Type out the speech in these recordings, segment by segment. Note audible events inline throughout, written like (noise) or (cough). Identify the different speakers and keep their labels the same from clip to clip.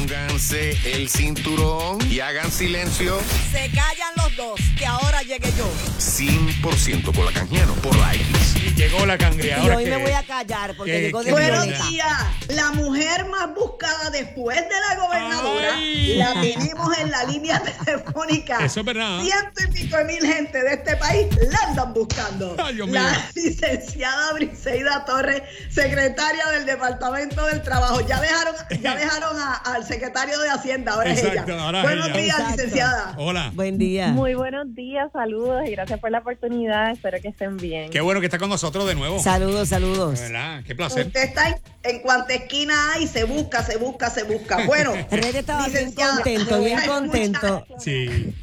Speaker 1: Pónganse el cinturón y hagan silencio.
Speaker 2: Se callan dos, que ahora llegue yo.
Speaker 1: 100% con la canjiano por la X.
Speaker 3: Y llegó la
Speaker 2: Y
Speaker 3: cangreadora.
Speaker 2: hoy
Speaker 3: que-
Speaker 2: me voy a callar porque
Speaker 3: que-
Speaker 2: llegó de
Speaker 3: que
Speaker 4: Buenos días. La mujer más buscada después de la gobernadora
Speaker 3: Ay.
Speaker 4: la tenemos en la línea (laughs) telefónica.
Speaker 3: Eso es verdad.
Speaker 4: Ciento y pico de mil gente de este país la andan buscando.
Speaker 3: Ay, Dios
Speaker 4: la
Speaker 3: mío.
Speaker 4: licenciada Briseida Torres, secretaria del Departamento del Trabajo. Ya dejaron, ya dejaron a- al secretario de Hacienda, ahora es ella.
Speaker 3: ahora
Speaker 4: Buenos
Speaker 3: ella.
Speaker 4: días,
Speaker 2: Exacto.
Speaker 4: licenciada.
Speaker 3: Hola.
Speaker 2: Buen día.
Speaker 5: Muy buenos días, saludos y gracias por la oportunidad. Espero que estén bien.
Speaker 3: Qué bueno que está con nosotros de nuevo.
Speaker 2: Saludos, saludos.
Speaker 3: De verdad, qué placer.
Speaker 4: Usted está en, cuanta esquina hay, se busca, se busca, se busca. Bueno, (laughs)
Speaker 2: Red estaba bien contento, (laughs) bien contento.
Speaker 3: Sí. (laughs)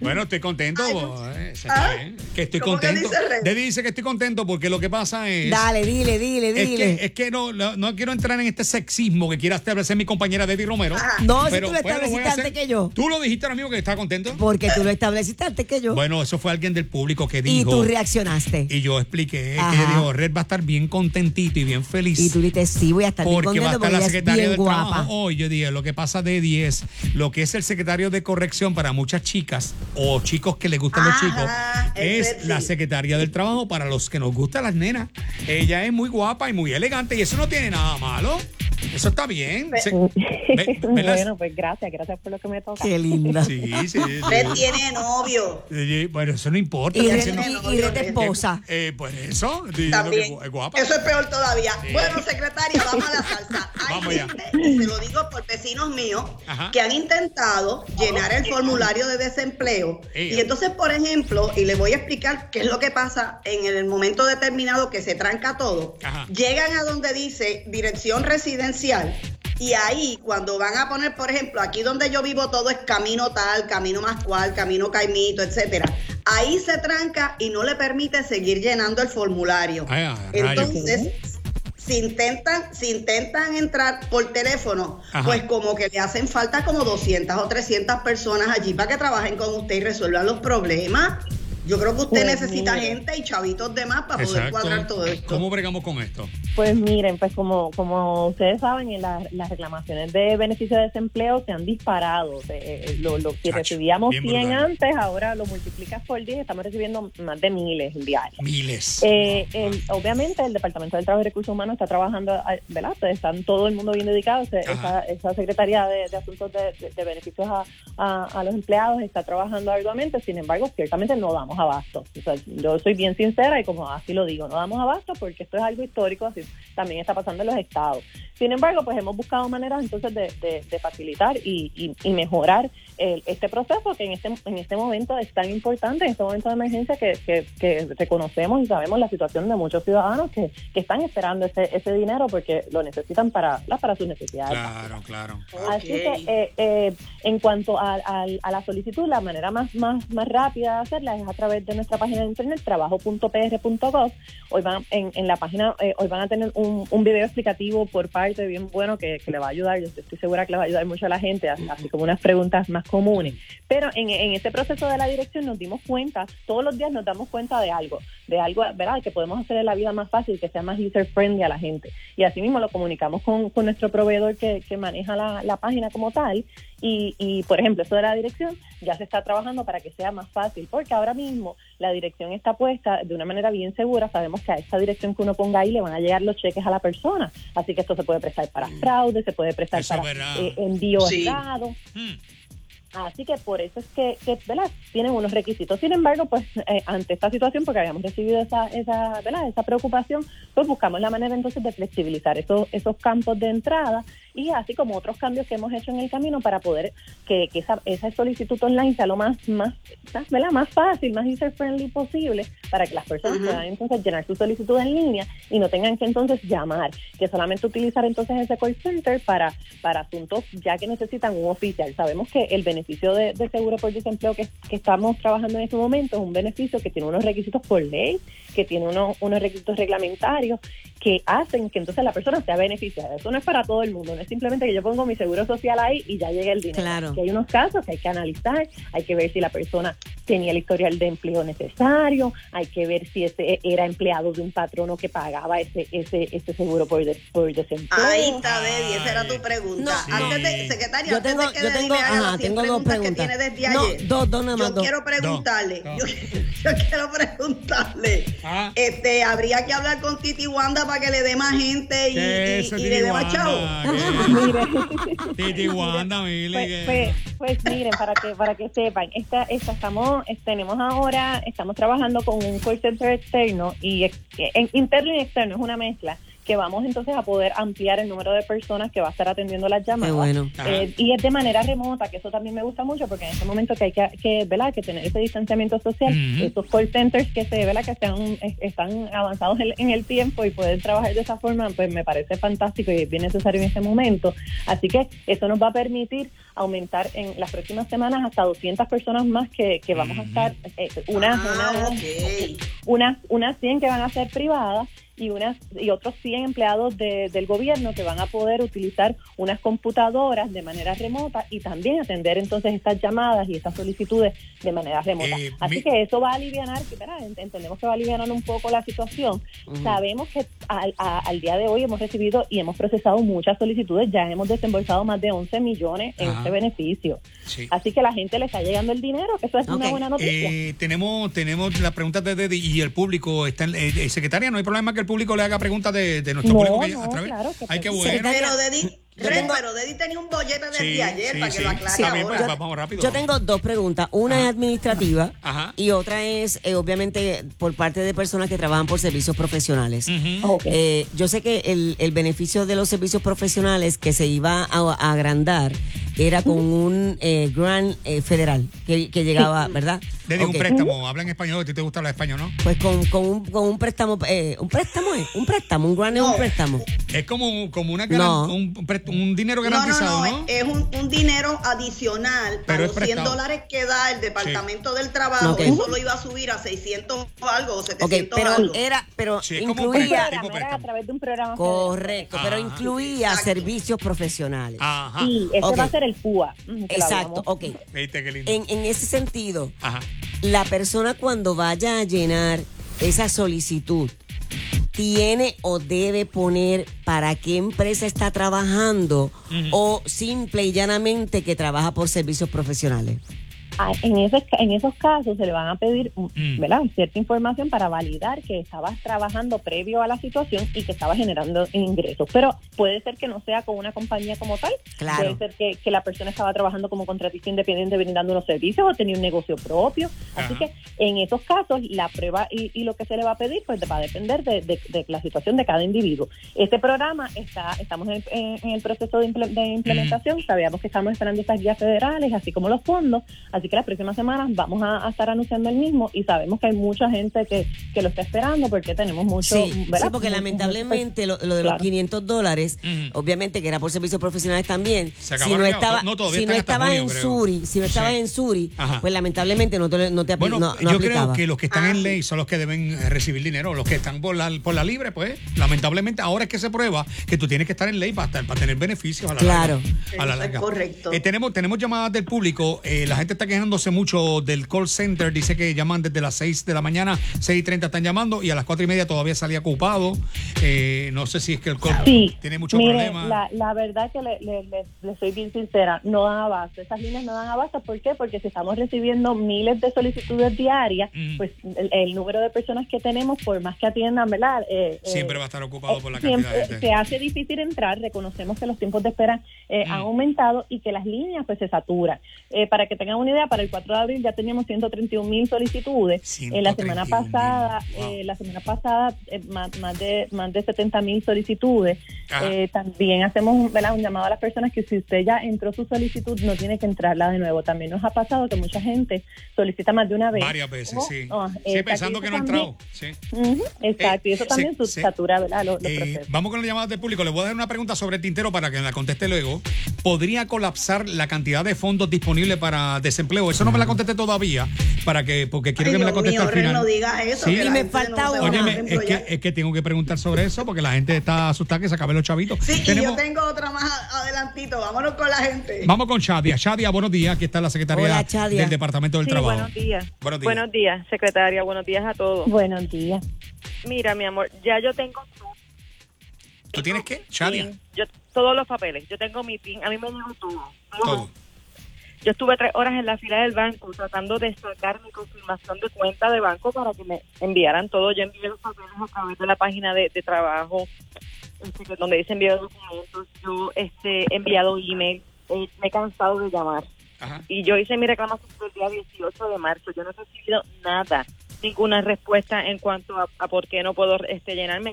Speaker 3: Bueno, estoy contento.
Speaker 4: Ay,
Speaker 3: eh, eso está
Speaker 4: ¿Ah?
Speaker 3: Que estoy
Speaker 4: ¿Cómo que
Speaker 3: contento.
Speaker 4: dice
Speaker 3: que estoy contento porque lo que pasa es.
Speaker 2: Dale, dile, dile,
Speaker 3: Es
Speaker 2: dile.
Speaker 3: que, es que no, no, quiero entrar en este sexismo que quiera establecer mi compañera Debbie Romero.
Speaker 4: Ajá.
Speaker 2: No, si tú lo
Speaker 3: a
Speaker 2: estableciste antes que yo.
Speaker 3: Tú lo dijiste ahora mismo que estaba contento.
Speaker 2: Porque tú lo estableciste antes que yo.
Speaker 3: Bueno, eso fue alguien del público que
Speaker 2: y
Speaker 3: dijo.
Speaker 2: tú reaccionaste.
Speaker 3: y yo expliqué que
Speaker 2: Ajá.
Speaker 3: dijo, Red va a estar bien contentito y bien feliz.
Speaker 2: Y tú dijiste, sí, voy a estar bien
Speaker 3: porque va a
Speaker 2: contento
Speaker 3: estar
Speaker 2: porque
Speaker 3: la secretaria del
Speaker 2: guapa.
Speaker 3: trabajo hoy. Yo dije, lo que pasa de 10, lo que es el secretario de corrección para muchas chicas o chicos que les gustan los chicos, es
Speaker 4: sexy.
Speaker 3: la secretaria del trabajo para los que nos gustan las nenas. Ella es muy guapa y muy elegante y eso no tiene nada malo. Eso está bien. Se- (laughs) ve- ve las-
Speaker 5: bueno, pues gracias, gracias por lo que me toca.
Speaker 2: Qué linda.
Speaker 3: Sí, sí, sí.
Speaker 4: Usted tiene novio.
Speaker 3: Sí, Bueno, eso no importa.
Speaker 2: Y y, y Red esposa.
Speaker 3: Eh, pues eso, que
Speaker 4: También.
Speaker 3: es guapa.
Speaker 4: Eso es peor todavía. Bueno, secretaria, vamos a la salsa. (laughs) Hay
Speaker 3: Vamos allá.
Speaker 4: gente, y se lo digo por vecinos míos,
Speaker 3: Ajá.
Speaker 4: que han intentado llenar el formulario de desempleo.
Speaker 3: Ey.
Speaker 4: Y entonces, por ejemplo, y les voy a explicar qué es lo que pasa en el momento determinado que se tranca todo.
Speaker 3: Ajá.
Speaker 4: Llegan a donde dice dirección Y ahí, cuando van a poner, por ejemplo, aquí donde yo vivo todo es camino tal, camino más cual, camino caimito, etcétera. Ahí se tranca y no le permite seguir llenando el formulario.
Speaker 3: Ay.
Speaker 4: Entonces, si intentan, si intentan entrar por teléfono,
Speaker 3: Ajá.
Speaker 4: pues como que le hacen falta como 200 o 300 personas allí para que trabajen con usted y resuelvan los problemas. Yo creo que usted
Speaker 5: Pues
Speaker 4: necesita gente y chavitos de más para poder cuadrar todo esto.
Speaker 3: ¿Cómo bregamos con esto?
Speaker 5: Pues miren, pues como, como ustedes saben, en la- las reclamaciones de beneficio de desempleo se han disparado. Eh, lo, lo que recibíamos
Speaker 3: bien
Speaker 5: 100
Speaker 3: brutal.
Speaker 5: antes, ahora lo multiplicas por 10, estamos recibiendo más de miles diarios.
Speaker 3: Miles.
Speaker 5: Eh, el- obviamente el Departamento del Trabajo y Recursos Humanos está trabajando, ¿verdad? Están todo el mundo bien dedicado. Esa, esa Secretaría de, de Asuntos de, de- de Beneficios a, a- a los empleados está trabajando arduamente, sin embargo, ciertamente no damos abasto. O sea, yo soy bien sincera y como así lo digo, no damos abasto porque esto es algo histórico, así también está pasando en los estados. Sin embargo, pues hemos buscado maneras entonces de, de- de facilitar y, y- y mejorar el- este proceso que en este, en este momento es tan importante, en este momento de emergencia que, que- que reconocemos y sabemos la situación de muchos ciudadanos que, que están esperando ese, ese dinero porque lo necesitan para, para sus necesidades.
Speaker 3: Claro, claro.
Speaker 5: Así que eh, eh, en cuanto a, a- a la solicitud, la manera más, más, más rápida de hacerla es a través de nuestra página de internet, trabajo.pr.gov. Hoy van en, en la página, eh, hoy van a tener un, un video explicativo por parte bien bueno que, que le va a ayudar. Yo estoy segura que le va a ayudar mucho a la gente, así así como unas preguntas más comunes. Pero en, en este proceso de la dirección nos dimos cuenta, todos los días nos damos cuenta de algo, de algo, ¿verdad? Que podemos hacer la vida más fácil, que sea más user friendly a la gente. Y así mismo lo comunicamos con, con nuestro proveedor que, que maneja la, la página como tal. Y, y, por ejemplo, esto de la dirección ya se está trabajando para que sea más fácil, porque ahora mismo la dirección está puesta de una manera bien segura. Sabemos que a esta dirección que uno ponga ahí le van a llegar los cheques a la persona. Así que esto se puede prestar para fraude, se puede prestar
Speaker 3: Eso es
Speaker 5: para eh, envío
Speaker 4: Sí.
Speaker 5: errado.
Speaker 3: Hmm.
Speaker 5: Así que por eso es que, que, ¿verdad? tienen unos requisitos. Sin embargo, pues eh, ante esta situación, porque habíamos recibido esa, esa, ¿verdad? esa preocupación, pues buscamos la manera entonces de flexibilizar esos, esos campos de entrada y así como otros cambios que hemos hecho en el camino para poder que, que esa, esa solicitud online sea lo más, más, ¿verdad? más fácil, más user-friendly posible para que las personas
Speaker 4: Ujú.
Speaker 5: puedan entonces llenar su solicitud en línea y no tengan que entonces llamar, que solamente utilizar entonces ese call center para, para asuntos ya que necesitan un oficial. Sabemos que el beneficio de, de seguro por desempleo que, que estamos trabajando en este momento es un beneficio que tiene unos requisitos por ley, que tiene unos, unos requisitos reglamentarios que hacen que entonces la persona sea beneficiada. Eso no es para todo el mundo, no es simplemente que yo pongo mi seguro social ahí y ya llegue el dinero.
Speaker 2: Claro.
Speaker 5: Que hay unos casos que hay que analizar, hay que ver si la persona tenía el historial de empleo necesario, hay que ver si ese era empleado de un patrono que pagaba ese ese ese seguro por, por desempleo.
Speaker 4: Ahí está, Debbie, esa era tu pregunta.
Speaker 2: No,
Speaker 4: antes de, secretaria,
Speaker 2: Yo
Speaker 4: antes
Speaker 2: tengo,
Speaker 4: de que
Speaker 2: yo tengo, ajá,
Speaker 4: las 100
Speaker 2: tengo dos
Speaker 4: preguntas
Speaker 2: preguntas.
Speaker 4: que tiene desde
Speaker 2: No,
Speaker 4: ayer,
Speaker 2: dos, dos nada más,
Speaker 4: yo
Speaker 2: dos.
Speaker 4: quiero preguntarle, yo, (laughs) yo quiero preguntarle,
Speaker 3: Ah.
Speaker 4: este, habría que hablar con Titi Wanda para que le dé más gente y,
Speaker 3: ¿Qué
Speaker 4: y- y
Speaker 3: Titi
Speaker 4: le dé más chavo.
Speaker 5: Mire. (laughs)
Speaker 3: Titi Wanda, Mili,
Speaker 5: Pues, pues, pues miren, para que para que sepan, esta, esta estamos es- tenemos ahora estamos trabajando con un call center externo y ex- en, interno y externo es una mezcla que vamos entonces a poder ampliar el número de personas que va a estar atendiendo las llamadas.
Speaker 2: bueno.
Speaker 5: Eh, y es de manera remota, que eso también me gusta mucho porque en este momento que hay que, que, ¿verdad? que tener ese distanciamiento social,
Speaker 3: Ujú.
Speaker 5: estos call centers que se ¿verdad? que están, es- están avanzados en, en el tiempo y poder trabajar de esa forma, pues me parece fantástico y es bien necesario en este momento. Así que eso nos va a permitir aumentar en las próximas semanas hasta 200 personas más que, que vamos a estar, eh, unas,
Speaker 4: Ah,
Speaker 5: unas, unas 100 que van a ser privadas y unas y otros 100 empleados de- del gobierno que van a poder utilizar unas computadoras de manera remota y también atender entonces estas llamadas y estas solicitudes de manera remota.
Speaker 3: Eh,
Speaker 5: Así
Speaker 3: mi-
Speaker 5: que eso va a aliviar, entendemos que va a aliviar un poco la situación. Sabemos que al, a- al día de hoy hemos recibido y hemos procesado muchas solicitudes, ya hemos desembolsado más de 11 millones en
Speaker 3: Ajá.
Speaker 5: este beneficio.
Speaker 3: Sí.
Speaker 5: Así que la gente le está llegando el dinero, que eso es una buena noticia.
Speaker 3: Eh, tenemos tenemos las preguntas de Deddy y el público está en, eh, eh, secretaria no hay problema que el público le haga preguntas de, de nuestro
Speaker 5: No,
Speaker 3: público que-
Speaker 5: no,
Speaker 3: a través
Speaker 5: claro que
Speaker 3: ay qué
Speaker 5: sí.
Speaker 3: bueno
Speaker 4: Pero Deddy,
Speaker 2: Yo
Speaker 4: pero Deddy tenía un bollete desde
Speaker 3: Sí,
Speaker 4: ayer
Speaker 3: sí,
Speaker 4: para que
Speaker 3: sí.
Speaker 4: lo aclare
Speaker 3: Está bien,
Speaker 4: ahora.
Speaker 3: pues, vamos rápido
Speaker 2: Yo tengo dos preguntas. Una es administrativa
Speaker 3: Ajá.
Speaker 2: y otra es, eh, obviamente, por parte de personas que trabajan por servicios profesionales.
Speaker 3: Ujú.
Speaker 5: Ok.
Speaker 2: Eh, yo sé que el, el beneficio de los servicios profesionales que se iba a, a agrandar era con un eh, grant eh, federal que, que llegaba, ¿verdad?
Speaker 3: Deddy, un préstamo habla en español a ti te gusta hablar español ¿no?
Speaker 2: Pues con, con, un, con un préstamo, eh, un préstamo es, un préstamo, un grant es un
Speaker 4: No.
Speaker 2: préstamo.
Speaker 3: es como como una garan-
Speaker 2: No.
Speaker 3: un, un dinero
Speaker 4: No, no,
Speaker 3: garantizado
Speaker 4: no,
Speaker 3: ¿no?
Speaker 4: es un, un dinero adicional
Speaker 3: Pero
Speaker 4: a los 100
Speaker 3: prestado.
Speaker 4: dólares que da el Departamento del Trabajo.
Speaker 2: Ok.
Speaker 4: Eso lo iba a subir a 600 o algo, o
Speaker 2: Ok,
Speaker 4: 700
Speaker 2: pero
Speaker 4: algo.
Speaker 2: era, pero
Speaker 3: Sí,
Speaker 2: incluía,
Speaker 3: préstamo.
Speaker 5: era a través de un programa federal.
Speaker 2: correcto, pero incluía
Speaker 4: Exacto.
Speaker 2: servicios profesionales.
Speaker 3: Ajá
Speaker 5: Sí, ese
Speaker 2: Ok.
Speaker 5: va a ser el PUA. lo
Speaker 2: Exacto, ok.
Speaker 3: viste qué lindo
Speaker 2: En, en ese sentido,
Speaker 3: ajá
Speaker 2: la persona cuando vaya a llenar esa solicitud tiene o debe poner para qué empresa está trabajando o simple y llanamente que trabaja por servicios profesionales.
Speaker 5: En, ese, en esos casos se le van a pedir
Speaker 3: Mm.
Speaker 5: ¿verdad? cierta información para validar que estabas trabajando previo a la situación y que estaba generando ingresos. Pero puede ser que no sea con una compañía como tal.
Speaker 2: Claro.
Speaker 5: Puede ser que, que la persona estaba trabajando como contratista independiente brindando unos servicios o tenía un negocio propio. Así
Speaker 3: Ajá.
Speaker 5: que en esos casos la prueba y, y lo que se le va a pedir pues va a depender de, de- de la situación de cada individuo. Este programa está estamos en, en- en el proceso de, imple- de implementación. Sabíamos que estamos esperando estas guías federales, así como los fondos. Así que las próximas semanas vamos a, a estar anunciando el mismo y sabemos que hay mucha gente que, que lo está esperando porque tenemos mucho...
Speaker 2: Sí,
Speaker 5: ¿verdad?
Speaker 2: sí, porque lamentablemente lo, lo de los
Speaker 5: Claro.
Speaker 2: 500 dólares, obviamente que era por servicios profesionales también,
Speaker 3: Se
Speaker 2: si
Speaker 3: acabaron
Speaker 2: no estaba,
Speaker 3: no,
Speaker 2: si no estabas
Speaker 3: junio,
Speaker 2: en
Speaker 3: creo.
Speaker 2: Suri, si no estabas
Speaker 3: Sí.
Speaker 2: en Suri,
Speaker 3: Ajá.
Speaker 2: pues lamentablemente no te, no te
Speaker 3: Bueno,
Speaker 2: no, no
Speaker 3: yo creo que los que están
Speaker 4: Ah,
Speaker 3: en
Speaker 4: sí.
Speaker 3: ley son los que deben eh, recibir dinero. Los que están por la, por la libre, pues, lamentablemente, ahora es que se prueba que tú tienes que estar en ley para, estar- para tener beneficios a la
Speaker 2: Claro.
Speaker 3: larga. A la larga.
Speaker 4: correcto.
Speaker 3: Eh, tenemos, tenemos llamadas del público. Eh, la gente está quejándose mucho del call center. Dice que llaman desde las 6 de la mañana, 6 y 30 están llamando y a las 4 y media todavía salía ocupado. Eh, no sé si es que el
Speaker 5: Sí,
Speaker 3: tiene mucho
Speaker 5: mire,
Speaker 3: problema.
Speaker 5: La, la verdad que le, le, le- le soy bien sincera, no dan abasto. Esas líneas no dan abasto. ¿Por qué? Porque si estamos recibiendo miles de solicitudes diarias,
Speaker 3: Mm.
Speaker 5: pues el, el número de personas que tenemos, por más que atiendan, ¿verdad? Eh,
Speaker 3: Siempre
Speaker 5: eh,
Speaker 3: va a estar ocupado por la
Speaker 5: siempre
Speaker 3: cantidad de gente.
Speaker 5: se hace difícil entrar, reconocemos que los tiempos de espera eh,
Speaker 3: Mm.
Speaker 5: han aumentado y que las líneas pues se saturan. Eh, para que tengan una idea, para el 4 de abril ya teníamos 131 mil solicitudes. En la semana
Speaker 3: 131,000,
Speaker 5: pasada,
Speaker 3: wow.
Speaker 5: eh, la semana pasada más, más de más de 70 mil solicitudes. Eh, también hacemos un, ¿verdad? un llamado a las personas que si usted ya entró su solicitud no tiene que entrarla de nuevo. También nos ha pasado que mucha gente solicita más de una vez.
Speaker 3: Varias veces, sí.
Speaker 5: oh,
Speaker 3: sí,
Speaker 5: exacto,
Speaker 3: pensando que
Speaker 5: eso
Speaker 3: no ha
Speaker 5: también-
Speaker 3: entrado. Sí.
Speaker 5: Exacto,
Speaker 3: Eh,
Speaker 5: y eso también
Speaker 3: se-
Speaker 5: su-
Speaker 3: se-
Speaker 5: satura ¿verdad? los, los
Speaker 3: Eh,
Speaker 5: procesos.
Speaker 3: vamos con las llamadas del público. Le voy a dar una pregunta sobre el tintero para que la conteste luego. podría colapsar la cantidad de fondos disponibles para desempleo. Eso no me la contesté todavía, para que, porque quiero
Speaker 4: Ay,
Speaker 3: que me la conteste
Speaker 4: mío,
Speaker 3: al final.
Speaker 4: no digas eso.
Speaker 3: Sí.
Speaker 4: que la
Speaker 2: Y me falta
Speaker 4: no
Speaker 2: una.
Speaker 3: es que, es que tengo que preguntar sobre eso porque la gente está asustada que se acaben los chavitos.
Speaker 4: Sí, y yo tengo otra más adelantito. Vámonos con la gente.
Speaker 3: Vamos con Shadia. Shadia, buenos días. Aquí está la secretaria
Speaker 2: Hola,
Speaker 3: del Departamento del
Speaker 6: Sí,
Speaker 3: Trabajo.
Speaker 6: buenos días.
Speaker 3: Buenos días.
Speaker 6: Buenos días, secretaria. Buenos días a todos.
Speaker 5: Buenos días.
Speaker 6: Mira, mi amor, ya yo tengo
Speaker 3: ¿Tú tienes qué? Shadia.
Speaker 6: PIN, yo, todos los papeles. Yo tengo mi PIN. A mí me llegó todo.
Speaker 3: Todo.
Speaker 6: Yo estuve tres horas en la fila del banco tratando de sacar mi confirmación de cuenta de banco para que me enviaran todo. Yo envié los papeles a través de la página de, de trabajo, este, donde dice enviar documentos. Yo este, he enviado email. eh, me he cansado de llamar.
Speaker 3: Ajá.
Speaker 6: y yo hice mi reclamación el día 18 de marzo. Yo no he recibido nada, ninguna respuesta en cuanto a, a por qué no puedo este, llenarme.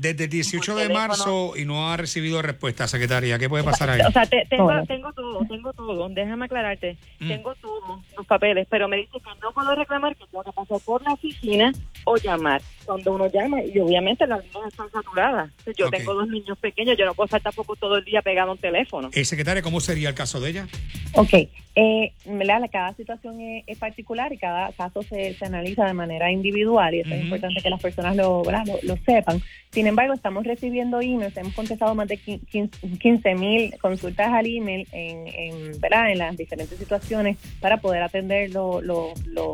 Speaker 3: Desde el 18
Speaker 6: Por
Speaker 3: de marzo y no ha recibido respuesta, secretaria. ¿Qué puede pasar ahí?
Speaker 6: O sea, te- tengo,
Speaker 5: Hola.
Speaker 6: tengo todo, tengo todo. Déjame aclararte.
Speaker 3: Mm.
Speaker 6: Tengo todos los papeles, pero me dice que no puedo reclamar, que tengo que pasar por la oficina o llamar. Cuando uno llama, y obviamente las líneas están saturadas. Yo
Speaker 3: Ok.
Speaker 6: tengo dos niños pequeños, yo no puedo estar tampoco todo el día pegado a un teléfono.
Speaker 3: Eh, secretaria, ¿cómo sería el caso de ella?
Speaker 5: Ok, eh, cada situación es, es particular y cada caso se, se analiza de manera individual y eso es importante que las personas lo, lo, lo sepan. Sin embargo, estamos recibiendo emails, hemos contestado más de 15 mil consultas al email en, en, ¿verdad? en las diferentes situaciones para poder atender lo, lo,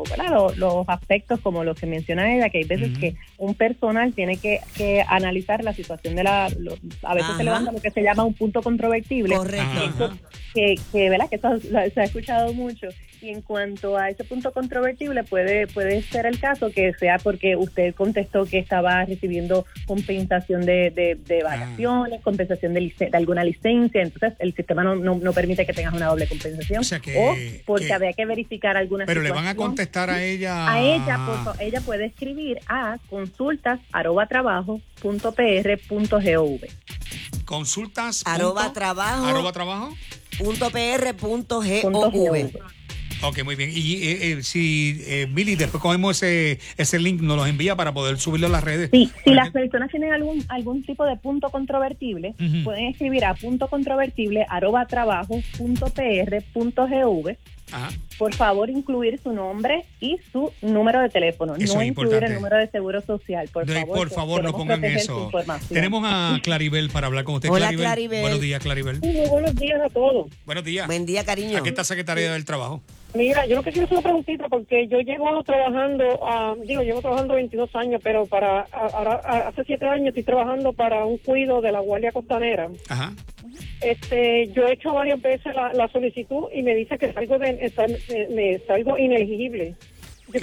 Speaker 5: ¿verdad? Lo- los aspectos como los que menciona ella, que hay veces que un personal tiene que, que analizar la situación de la... a veces
Speaker 2: Ajá.
Speaker 5: se levanta lo que se llama un punto controvertible
Speaker 2: Correcto.
Speaker 5: Que, que ¿verdad? que eso se ha escuchado mucho y en cuanto a ese punto controvertible puede puede ser el caso que sea porque usted contestó que estaba recibiendo compensación de, de, de vacaciones, compensación de, de alguna licencia, entonces el sistema no, no, no permite que tengas una doble compensación
Speaker 3: O sea que-
Speaker 5: porque
Speaker 3: que-
Speaker 5: había que verificar alguna
Speaker 3: Pero le van a contestar a ella.
Speaker 5: A ella, por ella puede escribir a consultas arroba trabajo punto pr punto gov.
Speaker 3: Consultas.
Speaker 2: Arroba
Speaker 3: punto-
Speaker 2: trabajo.
Speaker 3: Arroba trabajo.
Speaker 2: Punto PR punto
Speaker 5: Punto
Speaker 2: GOV.
Speaker 3: Ok, muy bien. Y eh, eh, si, eh, Mili, después cogemos ese, ese link, nos los envía para poder subirlo a las redes.
Speaker 5: Sí, si las personas tienen algún algún tipo de punto controvertible, pueden escribir a punto controvertible arroba trabajo punto pr punto gov.
Speaker 3: Ajá.
Speaker 5: Por favor, incluir su nombre y su número de teléfono.
Speaker 3: Eso
Speaker 5: no
Speaker 3: es
Speaker 5: incluir
Speaker 3: importante.
Speaker 5: el número de seguro social. Por
Speaker 3: De-
Speaker 5: favor,
Speaker 3: por favor, no pongan eso. Tenemos a (laughs) Claribel para hablar con usted.
Speaker 2: Hola, Claribel.
Speaker 3: Buenos días, Claribel.
Speaker 7: Muy buenos días a todos.
Speaker 3: Buenos días.
Speaker 2: Buen día, cariño.
Speaker 3: Aquí está Secretaría del Trabajo.
Speaker 7: Mira, yo lo que quiero hacer una preguntita porque yo llevo trabajando, ah, digo, llevo trabajando 22 años, pero para a- hace 7 años estoy trabajando para un cuido de la Guardia Costanera.
Speaker 3: Ajá.
Speaker 7: Este, yo he hecho varias veces la, la solicitud y me dice que salgo de, me salgo inelegible. Yo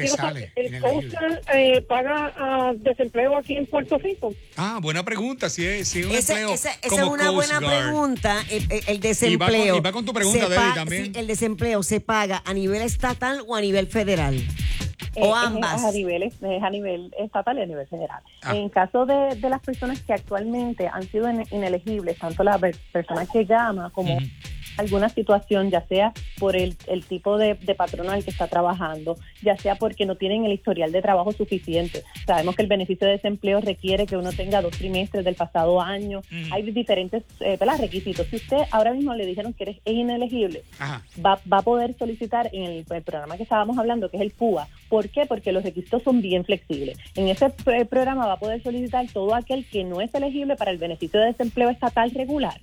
Speaker 7: ¿El. Coastal eh, paga ah, desempleo aquí en Puerto Rico?
Speaker 3: Ah, buena pregunta. Si es, si es un
Speaker 2: Esa,
Speaker 3: empleo
Speaker 2: esa- esa
Speaker 3: como
Speaker 2: es una
Speaker 3: Coast
Speaker 2: buena
Speaker 3: Guard.
Speaker 2: pregunta. El, el- el desempleo.
Speaker 3: Y va con- y va con tu pregunta,
Speaker 2: pa-
Speaker 3: también.
Speaker 2: sí, el desempleo se paga a nivel estatal o a nivel federal.
Speaker 5: Eh,
Speaker 2: o
Speaker 5: es
Speaker 2: ambas.
Speaker 5: a nivel, es a nivel estatal y a nivel federal.
Speaker 3: Ah.
Speaker 5: En caso de, de las personas que actualmente han sido in- inelegibles, tanto la per- persona que llama como
Speaker 3: Ujú.
Speaker 5: Alguna situación, ya sea por el, el tipo de, de patrono al que está trabajando, ya sea porque no tienen el historial de trabajo suficiente. Sabemos que el beneficio de desempleo requiere que uno tenga dos trimestres del pasado año. Hay diferentes eh, requisitos. Si usted ahora mismo le dijeron que eres inelegible,
Speaker 3: Ajá.
Speaker 5: va, va a poder solicitar en el, el programa que estábamos hablando, que es el PUA. ¿Por qué? Porque los requisitos son bien flexibles. En ese eh, programa va a poder solicitar todo aquel que no es elegible para el beneficio de desempleo estatal regular.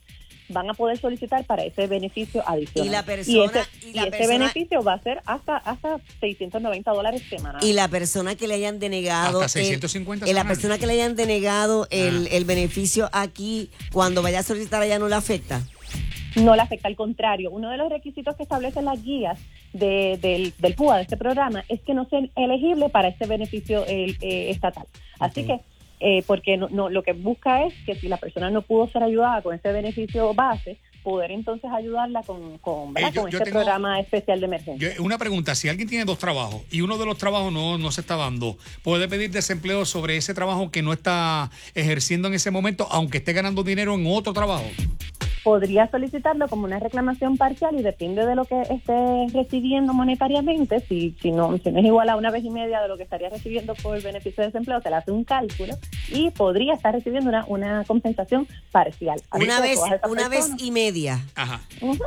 Speaker 5: Van a poder solicitar para ese beneficio adicional.
Speaker 2: Y la persona-
Speaker 5: ese,
Speaker 2: y la
Speaker 5: ese
Speaker 2: persona-
Speaker 5: beneficio va a ser hasta hasta 690 dólares semanales.
Speaker 2: Y la persona que le hayan denegado.
Speaker 3: Hasta
Speaker 2: el-
Speaker 3: 650
Speaker 2: y la persona que le hayan denegado el,
Speaker 3: Ah.
Speaker 2: el beneficio aquí, cuando vaya a solicitar allá no le afecta.
Speaker 5: no le afecta, al contrario. Uno de los requisitos que establecen las guías de- del, del PUA, de este programa, es que no sean elegibles para este beneficio el, eh, estatal. Así que, eh, porque no, no, lo que busca es que si la persona no pudo ser ayudada con ese beneficio base, poder entonces ayudarla con, con.
Speaker 3: Eh, yo-
Speaker 5: con
Speaker 3: yo
Speaker 5: este
Speaker 3: tengo-
Speaker 5: programa especial de emergencia.
Speaker 3: Yo- una pregunta, si alguien tiene dos trabajos y uno de los trabajos no, no se está dando, ¿puede pedir desempleo sobre ese trabajo que no está ejerciendo en ese momento, aunque esté ganando dinero en otro trabajo?
Speaker 5: Podría solicitarlo como una reclamación parcial y depende de lo que esté recibiendo monetariamente, si, si, no, si no es igual a una vez y media de lo que estaría recibiendo por el beneficio de desempleo, se le hace un cálculo y podría estar recibiendo una, una compensación parcial.
Speaker 2: Una vez, una vez y media.
Speaker 3: Ajá.
Speaker 5: Ujú.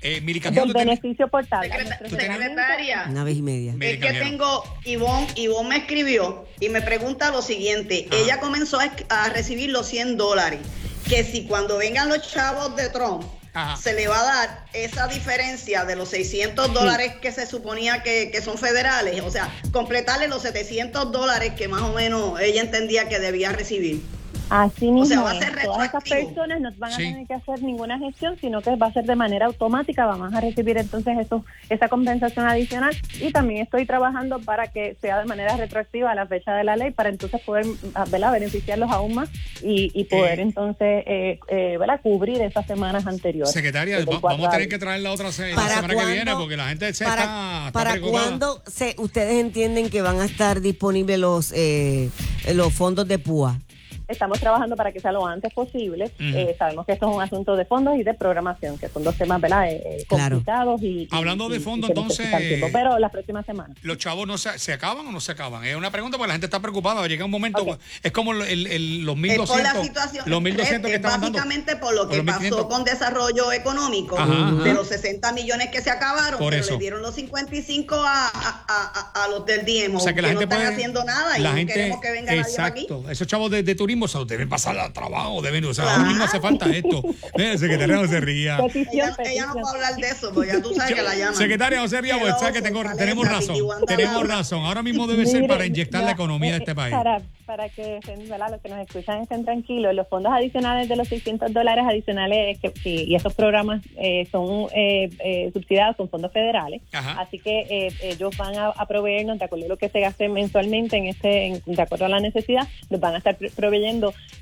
Speaker 3: Eh, Miri Cambiado,
Speaker 5: del beneficio por tabla.
Speaker 4: Secretaria,
Speaker 2: Una vez y media.
Speaker 4: Es que tengo, Ivonne, Ivonne me escribió y me pregunta lo siguiente.
Speaker 3: Ajá.
Speaker 4: Ella comenzó a recibir los 100 dólares. Que si cuando vengan los chavos de Trump,
Speaker 3: Ajá.
Speaker 4: se le va a dar esa diferencia de los 600 dólares que se suponía que, que son federales. O sea, completarle los 700 dólares que más o menos ella entendía que debía recibir.
Speaker 5: Así mismo,
Speaker 4: sea,
Speaker 5: todas esas personas no van a
Speaker 3: Sí.
Speaker 5: tener que hacer ninguna gestión, sino que va a ser de manera automática, vamos a recibir entonces eso, esa compensación adicional y también estoy trabajando para que sea de manera retroactiva a la fecha de la ley para entonces poder ah, ¿verdad? beneficiarlos aún más y, y poder
Speaker 3: Eh.
Speaker 5: entonces eh, eh, ¿verdad? cubrir esas semanas anteriores.
Speaker 3: Secretaria, va- vamos a tener que traer la otra se- la
Speaker 2: ¿Para
Speaker 3: semana que
Speaker 2: cuándo-
Speaker 3: viene porque la gente se
Speaker 2: para,
Speaker 3: está, está
Speaker 2: ¿Para cuándo se, ustedes entienden que van a estar disponibles los, eh, los fondos de PUA?
Speaker 5: Estamos trabajando para que sea lo antes posible.
Speaker 3: Ujú.
Speaker 5: Eh, sabemos que esto es un asunto de fondos y de programación, que son dos temas ¿verdad? Eh, eh,
Speaker 2: Claro.
Speaker 5: complicados. Y, y-
Speaker 3: Hablando de
Speaker 5: y- que necesitan
Speaker 3: entonces-
Speaker 5: tiempo, pero las próximas semanas.
Speaker 3: ¿Los chavos no se, se acaban o no se acaban? Es una pregunta porque la gente está preocupada. Llega un momento,
Speaker 5: Ok.
Speaker 3: es como el, el- el- los
Speaker 4: Es
Speaker 3: 1200.
Speaker 4: por la situación.
Speaker 3: los 1200
Speaker 4: es-
Speaker 3: que
Speaker 4: es
Speaker 3: estaban dando.
Speaker 4: básicamente por lo que
Speaker 3: los
Speaker 4: pasó
Speaker 3: 1500.
Speaker 4: con desarrollo económico,
Speaker 3: Ajá,
Speaker 4: de
Speaker 3: ajá.
Speaker 4: los 60 millones que se acabaron,
Speaker 3: Por
Speaker 4: pero
Speaker 3: eso.
Speaker 4: le dieron los 55 a, a, a- a los del DIEMO,
Speaker 3: O sea que la gente
Speaker 4: no están
Speaker 3: puede-
Speaker 4: haciendo nada y
Speaker 3: la
Speaker 4: no
Speaker 3: gente,
Speaker 4: queremos que venga nadie para aquí.
Speaker 3: exacto. Esos chavos de, de turismo los deben pasar al trabajo, deben, o sea,
Speaker 4: Claro.
Speaker 3: ahora mismo hace falta esto. (laughs) Eh, secretaria no se ría.
Speaker 5: Petición,
Speaker 4: Ella, ella no
Speaker 5: petición.
Speaker 4: puede hablar de eso, porque ya tú sabes que la llaman.
Speaker 3: Secretaria no se ría, sabe que tengo- tenemos razón. Tenemos razón. Ahora mismo debe ser para inyectar la economía de este país.
Speaker 5: Para, para que ¿verdad? los que nos escuchan estén tranquilos, los fondos adicionales de los 600 dólares adicionales que, sí, y esos programas eh, son eh, eh, subsidiados con fondos federales.
Speaker 3: Ajá.
Speaker 5: Así que eh, ellos van a, a proveernos, de acuerdo a lo que se gaste mensualmente, en este, en- de acuerdo a la necesidad, nos van a estar pre-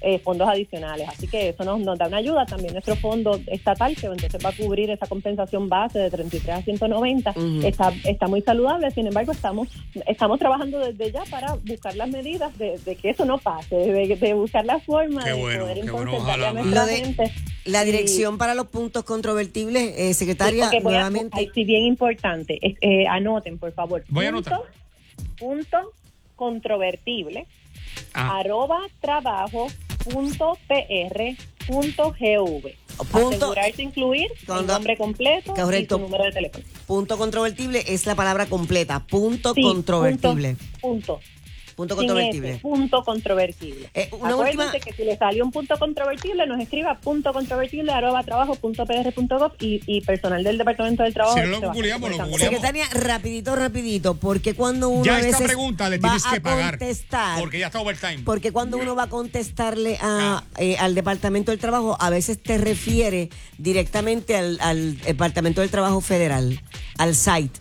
Speaker 5: eh, fondos adicionales. Así que eso nos, nos da una ayuda. También nuestro fondo estatal, que entonces va a cubrir esa compensación base de 33 a 190,
Speaker 2: Ujú.
Speaker 5: está, está muy saludable. Sin embargo, estamos, estamos trabajando desde ya para buscar las medidas de, de que eso no pase, de, de buscar la forma
Speaker 3: Qué
Speaker 5: de
Speaker 3: bueno,
Speaker 5: poder entonces
Speaker 3: bueno,
Speaker 5: a nuestra
Speaker 2: de-
Speaker 5: gente.
Speaker 2: La
Speaker 5: y-
Speaker 2: dirección para los puntos controvertibles, eh, secretaria,
Speaker 5: a-
Speaker 2: nuevamente.
Speaker 5: ay, sí, bien importante. Es- eh, anoten, por favor.
Speaker 3: Voy a anotar.
Speaker 5: Punto controvertible
Speaker 3: Ah.
Speaker 5: arroba trabajo punto pr punto gv.
Speaker 2: Punto-
Speaker 5: Asegurarse incluir el nombre completo
Speaker 2: Correcto.
Speaker 5: y su número de teléfono.
Speaker 2: Punto controvertible es la palabra completa. Punto
Speaker 5: Sí,
Speaker 2: controvertible.
Speaker 5: Punto.
Speaker 2: Punto
Speaker 5: Sin
Speaker 2: controvertible.
Speaker 5: ese, punto controvertible.
Speaker 2: Eh, una
Speaker 5: Acuérdense
Speaker 2: última-
Speaker 5: que si le salió un punto controvertible, nos escriba punto controvertible arroba trabajo punto pr punto gov y, y personal del Departamento del Trabajo.
Speaker 3: Si no lo googleamos, lo googleamos.
Speaker 2: Secretaria, rapidito, rapidito, porque cuando uno
Speaker 3: Ya
Speaker 2: a
Speaker 3: esta
Speaker 2: veces
Speaker 3: pregunta le
Speaker 2: va
Speaker 3: tienes que pagar.
Speaker 2: contestar,
Speaker 3: Porque ya está overtime.
Speaker 2: porque cuando uno va a contestarle
Speaker 3: Ah.
Speaker 2: eh, al Departamento del Trabajo, a veces te refiere directamente al, al Departamento del Trabajo Federal, al site.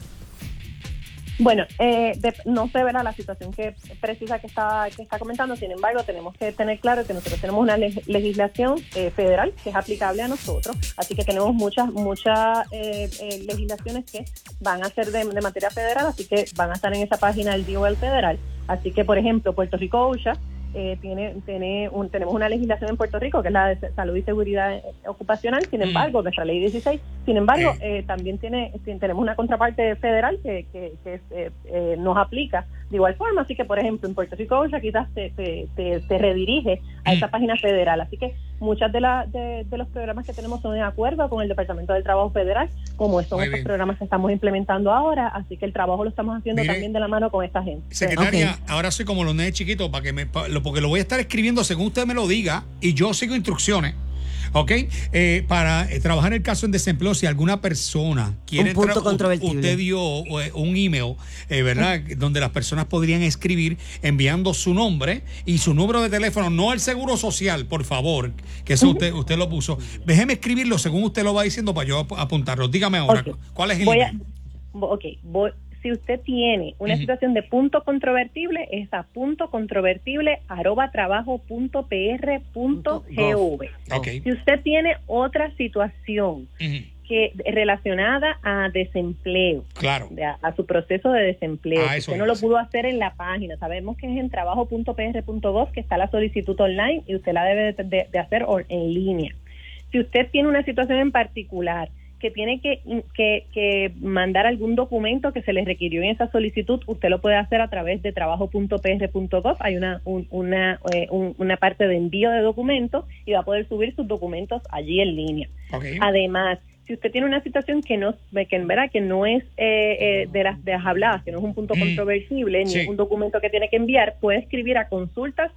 Speaker 5: Bueno, eh, de- no se verá la situación que precisa que está que está comentando. Sin embargo, tenemos que tener claro que nosotros tenemos una leg- legislación eh, federal que es aplicable a nosotros. Así que tenemos muchas muchas eh, eh, legislaciones que van a ser de, de materia federal, así que van a estar en esa página del DOL federal. Así que, por ejemplo, Puerto Rico OSHA eh, tiene, tiene un- tenemos una legislación en Puerto Rico que es la de salud y seguridad eh, ocupacional, sin
Speaker 3: Mm.
Speaker 5: embargo, nuestra ley 16, sin embargo,
Speaker 3: Eh.
Speaker 5: eh, también tiene ti- tenemos una contraparte federal que, que, que eh, eh, nos aplica de igual forma, así que, por ejemplo, en Puerto Rico ya quizás te, te, te- te redirige a
Speaker 3: Mm.
Speaker 5: esa página federal, así que muchas de, la, de, de los programas que tenemos son en acuerdo con el Departamento del Trabajo Federal, como son
Speaker 3: Muy
Speaker 5: estos
Speaker 3: bien.
Speaker 5: programas que estamos implementando ahora, así que el trabajo lo estamos haciendo
Speaker 3: Mire,
Speaker 5: también de la mano con esta gente.
Speaker 3: Secretaria, ahora soy como los nenes chiquitos para que me, pa- lo- porque lo voy a estar escribiendo según usted me lo diga y yo sigo instrucciones. ¿Ok? Eh, para eh, trabajar el caso en desempleo, si alguna persona quiere.
Speaker 2: Un punto controvertible.
Speaker 3: Usted dio eh, un email, eh, ¿verdad? Donde las personas podrían escribir enviando su nombre y su número de teléfono, no el seguro social, por favor, que eso usted, usted lo puso. Déjeme escribirlo según usted lo va diciendo para yo ap- apuntarlo. Dígame ahora. ¿cuál es el
Speaker 5: Voy a,
Speaker 3: email?
Speaker 5: ok, voy- si usted tiene una situación de punto controvertible, es a punto controvertible arroba trabajo punto pr punto gov.
Speaker 3: Ok.
Speaker 5: Si usted tiene otra situación que relacionada a desempleo,
Speaker 3: Claro.
Speaker 5: de- a, a su proceso de desempleo,
Speaker 3: Ah,
Speaker 5: usted no lo pudo hacer en la página, sabemos que es en trabajo.pr.gov que está la solicitud online y usted la debe de, de- de hacer en línea. Si usted tiene una situación en particular que tiene que, que, que mandar algún documento que se le requirió en esa solicitud, usted lo puede hacer a través de trabajo.pr.gov. Hay una, un- una, eh, un- una parte de envío de documentos y va a poder subir sus documentos allí en línea. Además, si usted tiene una situación que no, que verdad que no es eh, eh, de las de las habladas, que no es un punto
Speaker 3: Mm.
Speaker 5: controversible ni
Speaker 3: Sí.
Speaker 5: un documento que tiene que enviar, puede escribir a consultas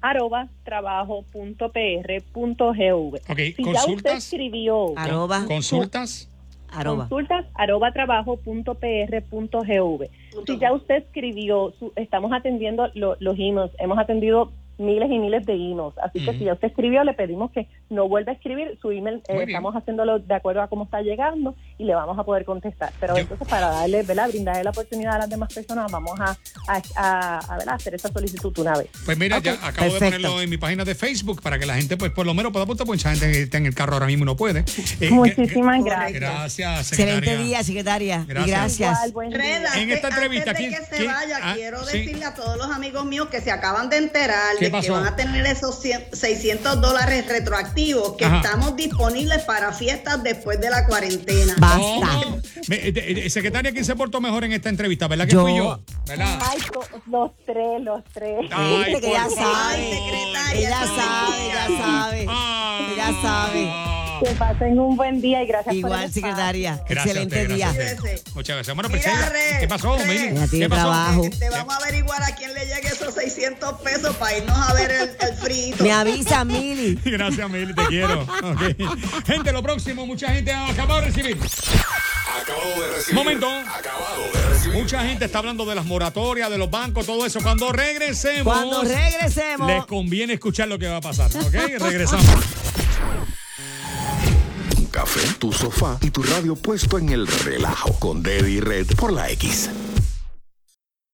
Speaker 5: arroba trabajo.pr.gov.
Speaker 3: Ok,
Speaker 5: si ya usted
Speaker 3: consultas.
Speaker 5: escribió
Speaker 2: Arroba.
Speaker 3: Consultas.
Speaker 2: Arroba.
Speaker 5: consultas arroba trabajo.pr.gov. Si ya usted escribió, su- estamos atendiendo lo- los emails, hemos atendido miles y miles de emails, así que
Speaker 3: Ujú.
Speaker 5: si ya usted escribió, le pedimos que no vuelva a escribir su email, eh, estamos haciéndolo de acuerdo a cómo está llegando y le vamos a poder contestar. Pero
Speaker 3: Yo-
Speaker 5: entonces para darle, ¿verdad? brindarle la oportunidad a las demás personas, vamos a, a, a- a, hacer esa solicitud una vez.
Speaker 3: Pues mira, ya acabo de
Speaker 2: perfecto.
Speaker 3: ponerlo en mi página de Facebook para que la gente, pues por lo menos pueda apuntar, porque mucha gente está en el carro ahora mismo y no puede. (laughs) Eh,
Speaker 5: Muchísimas
Speaker 3: gra-
Speaker 5: gracias.
Speaker 3: Gracias,
Speaker 2: Excelente
Speaker 3: secretaria.
Speaker 2: día, secretaria.
Speaker 3: Gracias.
Speaker 2: Gracias.
Speaker 5: Igual, buen día.
Speaker 4: Reda,
Speaker 3: En esta
Speaker 4: antes-
Speaker 3: entrevista,
Speaker 4: antes de
Speaker 3: ¿quién-
Speaker 4: que se
Speaker 3: quién-
Speaker 4: vaya,
Speaker 3: ah,
Speaker 4: quiero
Speaker 3: sí.
Speaker 4: decirle a todos los amigos míos que se acaban de enterar
Speaker 3: ¿Qué pasó?
Speaker 4: que van a tener esos 100 600 dólares retroactivos, que
Speaker 3: Ajá.
Speaker 4: estamos disponibles para fiestas después de la cuarentena.
Speaker 2: Basta.
Speaker 3: ¿Cómo? Me- eh, eh, secretaria, ¿quién se portó mejor en esta entrevista? ¿Verdad que
Speaker 2: Yo.
Speaker 3: fui yo? ¿Verdad?
Speaker 5: Ay, los tres, los tres.
Speaker 3: Ay,
Speaker 2: Viste que ya sabe.
Speaker 4: secretaria,
Speaker 2: Ella sabe,
Speaker 4: mentira.
Speaker 2: ella sabe.
Speaker 3: Ah.
Speaker 2: Ella sabe.
Speaker 5: Que pasen un buen día y gracias por el
Speaker 2: Igual, secretaria.
Speaker 3: Gracias
Speaker 2: Excelente
Speaker 3: usted,
Speaker 2: día.
Speaker 3: gracias. Muchas gracias. Bueno,
Speaker 4: Mira,
Speaker 3: Priscila,
Speaker 4: Re,
Speaker 3: ¿qué pasó,
Speaker 4: Re.
Speaker 3: ¿Qué pasó?
Speaker 2: trabajo.
Speaker 4: Te vamos a averiguar a quién le llegue esos 600 pesos para irnos a ver el, el frito.
Speaker 2: Me avisa, Mili. (laughs)
Speaker 3: Gracias, Mili, te quiero. Gente, lo próximo, mucha gente ha acabado de recibir.
Speaker 8: Acabado de recibir.
Speaker 3: Momento.
Speaker 8: Acabado de recibir.
Speaker 3: Mucha gente está hablando de las moratorias, de los bancos, todo eso. Cuando regresemos.
Speaker 2: Cuando regresemos.
Speaker 3: Les conviene escuchar lo que va a pasar, ¿ok? Regresamos.
Speaker 8: Café, tu sofá y tu radio puesto en el relajo con Deddy Red por la X.